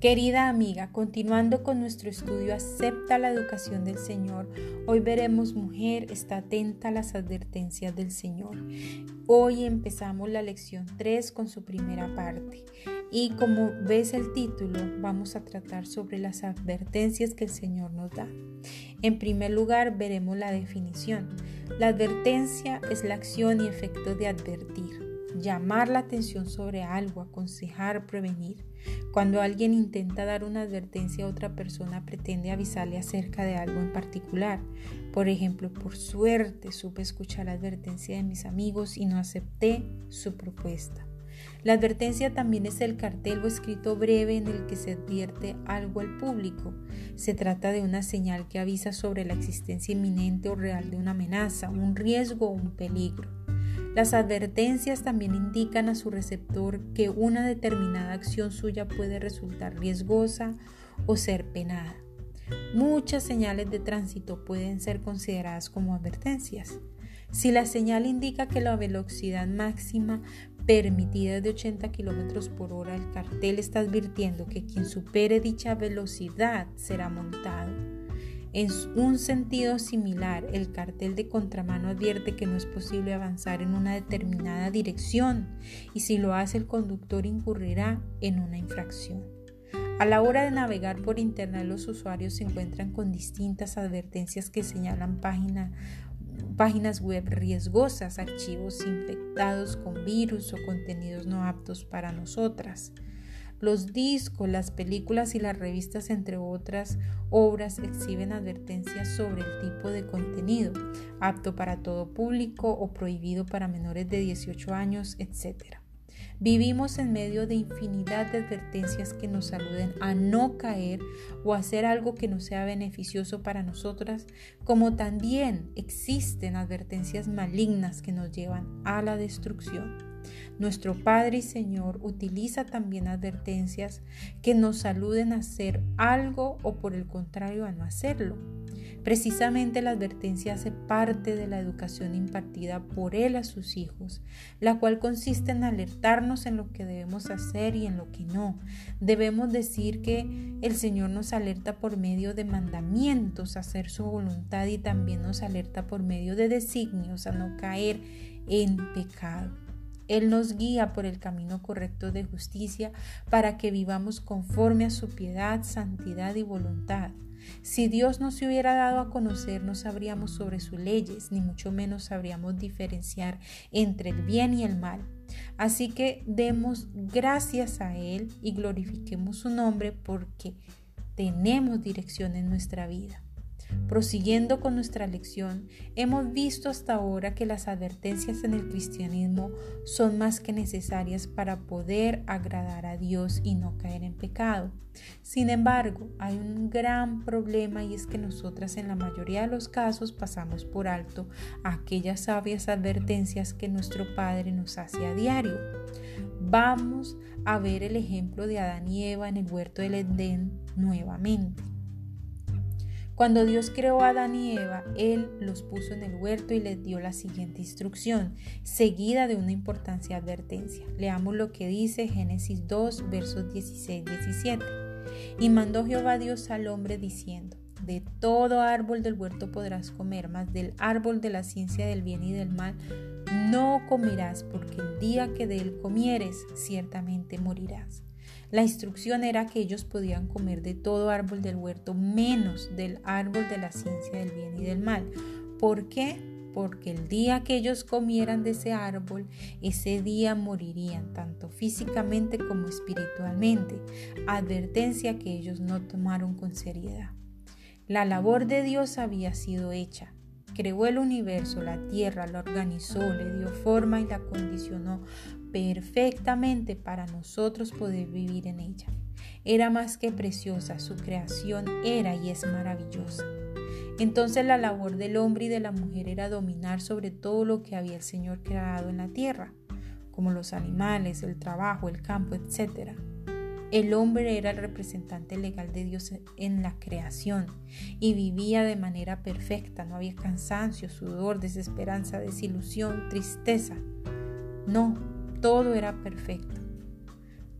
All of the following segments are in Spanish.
Querida amiga, continuando con nuestro estudio Acepta la educación del Señor, hoy veremos Mujer está atenta a las advertencias del Señor. Hoy empezamos la lección 3 con su primera parte y como ves el título, vamos a tratar sobre las advertencias que el Señor nos da. En primer lugar, veremos la definición. La advertencia es la acción y efecto de advertir llamar la atención sobre algo, aconsejar, prevenir. Cuando alguien intenta dar una advertencia a otra persona, pretende avisarle acerca de algo en particular. Por ejemplo, por suerte supe escuchar la advertencia de mis amigos y no acepté su propuesta. La advertencia también es el cartel o escrito breve en el que se advierte algo al público. Se trata de una señal que avisa sobre la existencia inminente o real de una amenaza, un riesgo o un peligro. Las advertencias también indican a su receptor que una determinada acción suya puede resultar riesgosa o ser penada. Muchas señales de tránsito pueden ser consideradas como advertencias. Si la señal indica que la velocidad máxima permitida es de 80 km por hora, el cartel está advirtiendo que quien supere dicha velocidad será montado. En un sentido similar, el cartel de contramano advierte que no es posible avanzar en una determinada dirección y si lo hace el conductor incurrirá en una infracción. A la hora de navegar por Internet los usuarios se encuentran con distintas advertencias que señalan páginas web riesgosas, archivos infectados con virus o contenidos no aptos para nosotras. Los discos, las películas y las revistas, entre otras obras, exhiben advertencias sobre el tipo de contenido, apto para todo público o prohibido para menores de 18 años, etc. Vivimos en medio de infinidad de advertencias que nos saluden a no caer o hacer algo que no sea beneficioso para nosotras, como también existen advertencias malignas que nos llevan a la destrucción. Nuestro Padre y Señor utiliza también advertencias que nos saluden a hacer algo o por el contrario a no hacerlo. Precisamente la advertencia hace parte de la educación impartida por Él a sus hijos, la cual consiste en alertarnos en lo que debemos hacer y en lo que no. Debemos decir que el Señor nos alerta por medio de mandamientos a hacer su voluntad y también nos alerta por medio de designios a no caer en pecado. Él nos guía por el camino correcto de justicia para que vivamos conforme a su piedad, santidad y voluntad. Si Dios no se hubiera dado a conocer, no sabríamos sobre sus leyes, ni mucho menos sabríamos diferenciar entre el bien y el mal. Así que demos gracias a Él y glorifiquemos su nombre porque tenemos dirección en nuestra vida. Prosiguiendo con nuestra lección, hemos visto hasta ahora que las advertencias en el cristianismo son más que necesarias para poder agradar a Dios y no caer en pecado. Sin embargo, hay un gran problema y es que nosotras en la mayoría de los casos pasamos por alto aquellas sabias advertencias que nuestro Padre nos hace a diario. Vamos a ver el ejemplo de Adán y Eva en el huerto del Edén nuevamente. Cuando Dios creó a Adán y Eva, Él los puso en el huerto y les dio la siguiente instrucción, seguida de una importante advertencia. Leamos lo que dice Génesis 2, versos 16-17. Y mandó Jehová Dios al hombre diciendo, de todo árbol del huerto podrás comer, mas del árbol de la ciencia del bien y del mal no comerás, porque el día que de él comieres, ciertamente morirás. La instrucción era que ellos podían comer de todo árbol del huerto menos del árbol de la ciencia del bien y del mal. ¿Por qué? Porque el día que ellos comieran de ese árbol, ese día morirían, tanto físicamente como espiritualmente. Advertencia que ellos no tomaron con seriedad. La labor de Dios había sido hecha. creó el universo, la tierra, la organizó, le dio forma y la condicionó perfectamente para nosotros poder vivir en ella. Era más que preciosa, su creación era y es maravillosa. Entonces la labor del hombre y de la mujer era dominar sobre todo lo que había el Señor creado en la tierra, como los animales, el trabajo, el campo, etc. El hombre era el representante legal de Dios en la creación y vivía de manera perfecta. No había cansancio, sudor, desesperanza, desilusión, tristeza. No, todo era perfecto.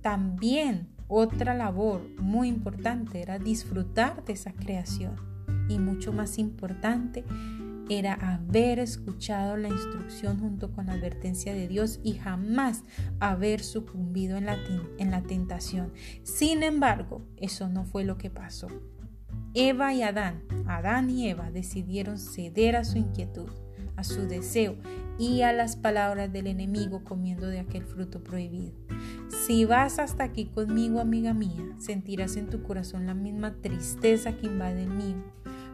También otra labor muy importante era disfrutar de esa creación y mucho más importante era haber escuchado la instrucción junto con la advertencia de Dios y jamás haber sucumbido en la, en la tentación. Sin embargo, eso no fue lo que pasó. Eva y Adán, Adán y Eva decidieron ceder a su inquietud, a su deseo y a las palabras del enemigo comiendo de aquel fruto prohibido. Si vas hasta aquí conmigo, amiga mía, sentirás en tu corazón la misma tristeza que invade el mío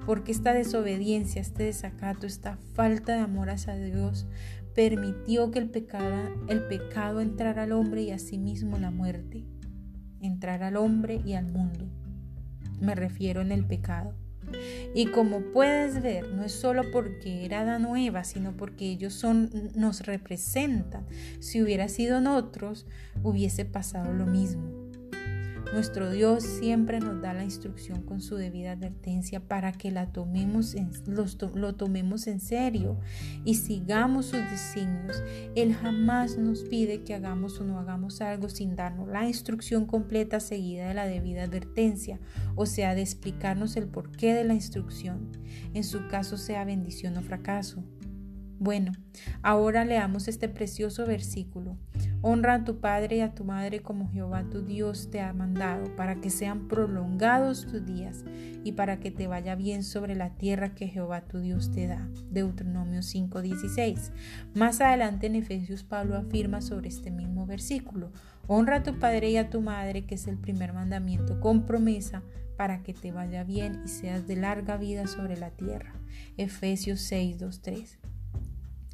porque esta desobediencia, este desacato, esta falta de amor hacia Dios permitió que el pecado, el pecado entrara al hombre y asimismo la muerte, entrar al hombre y al mundo. Me refiero en el pecado. Y como puedes ver, no es solo porque era Adán o Eva, sino porque ellos son, nos representan. Si hubiera sido en otros, hubiese pasado lo mismo. Nuestro Dios siempre nos da la instrucción con su debida advertencia para que la tomemos lo tomemos en serio y sigamos sus designios. Él jamás nos pide que hagamos o no hagamos algo sin darnos la instrucción completa seguida de la debida advertencia, o sea, de explicarnos el porqué de la instrucción, en su caso sea bendición o fracaso. Bueno, ahora leamos este precioso versículo. Honra a tu padre y a tu madre como Jehová tu Dios te ha mandado, para que sean prolongados tus días y para que te vaya bien sobre la tierra que Jehová tu Dios te da. Deuteronomio 5:16. Más adelante en Efesios Pablo afirma sobre este mismo versículo. Honra a tu padre y a tu madre, que es el primer mandamiento con promesa para que te vaya bien y seas de larga vida sobre la tierra. Efesios 6:23.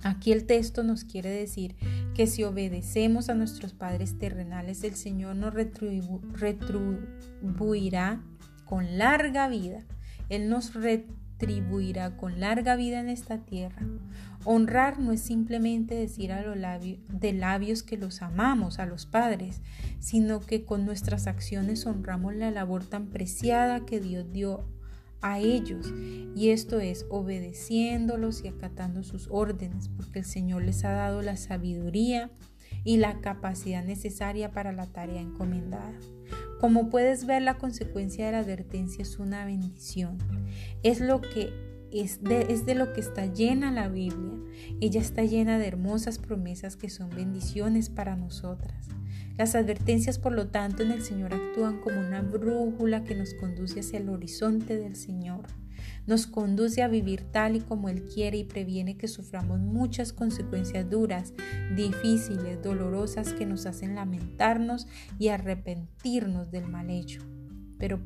Aquí el texto nos quiere decir que si obedecemos a nuestros padres terrenales, el Señor nos retribuirá con larga vida. Él nos retribuirá con larga vida en esta tierra. Honrar no es simplemente decir a los labios, de labios que los amamos a los padres, sino que con nuestras acciones honramos la labor tan preciada que Dios dio a ellos, y esto es obedeciéndolos y acatando sus órdenes, porque el Señor les ha dado la sabiduría y la capacidad necesaria para la tarea encomendada. Como puedes ver, la consecuencia de la advertencia es una bendición. Es lo que es de, es de, lo que está llena la Biblia. Ella está llena de hermosas promesas que son bendiciones para nosotras. Las advertencias, por lo tanto, en el Señor actúan como una brújula que nos conduce hacia el horizonte del Señor. Nos conduce a vivir tal y como Él quiere y previene que suframos muchas consecuencias duras, difíciles, dolorosas que nos hacen lamentarnos y arrepentirnos del mal hecho. Pero,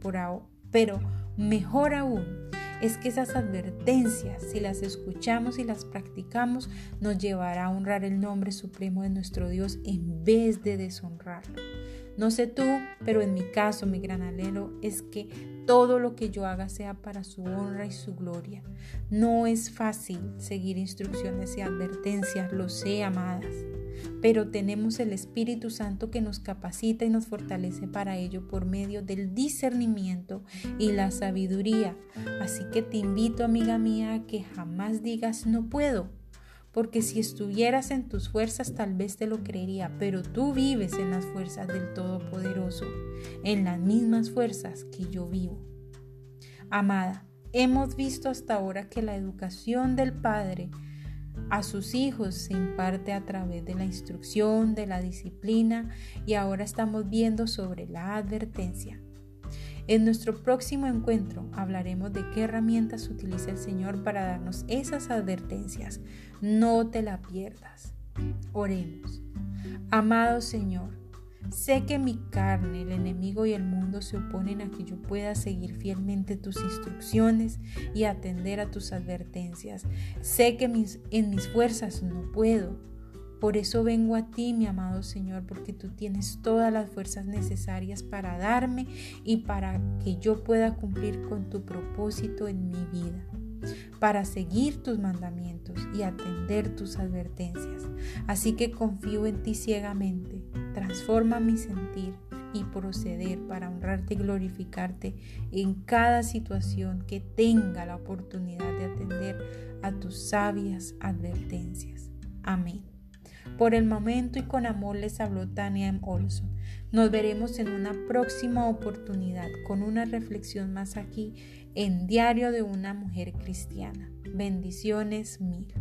pero mejor aún, es que esas advertencias, si las escuchamos y las practicamos, nos llevará a honrar el nombre supremo de nuestro Dios en vez de deshonrarlo. No sé tú, pero en mi caso mi gran anhelo es que todo lo que yo haga sea para su honra y su gloria. No es fácil seguir instrucciones y advertencias, lo sé, amadas pero tenemos el Espíritu Santo que nos capacita y nos fortalece para ello por medio del discernimiento y la sabiduría. Así que te invito, amiga mía, a que jamás digas no puedo, porque si estuvieras en tus fuerzas tal vez te lo creería, pero tú vives en las fuerzas del Todopoderoso, en las mismas fuerzas que yo vivo. Amada, hemos visto hasta ahora que la educación del Padre a sus hijos se imparte a través de la instrucción, de la disciplina y ahora estamos viendo sobre la advertencia. En nuestro próximo encuentro hablaremos de qué herramientas utiliza el Señor para darnos esas advertencias. No te la pierdas. Oremos. Amado Señor, Sé que mi carne, el enemigo y el mundo se oponen a que yo pueda seguir fielmente tus instrucciones y atender a tus advertencias. Sé que en mis fuerzas no puedo. Por eso vengo a ti, mi amado Señor, porque tú tienes todas las fuerzas necesarias para darme y para que yo pueda cumplir con tu propósito en mi vida para seguir tus mandamientos y atender tus advertencias. Así que confío en ti ciegamente, transforma mi sentir y proceder para honrarte y glorificarte en cada situación que tenga la oportunidad de atender a tus sabias advertencias. Amén. Por el momento y con amor les habló Tania M. Olson. Nos veremos en una próxima oportunidad con una reflexión más aquí en Diario de una Mujer Cristiana. Bendiciones mil.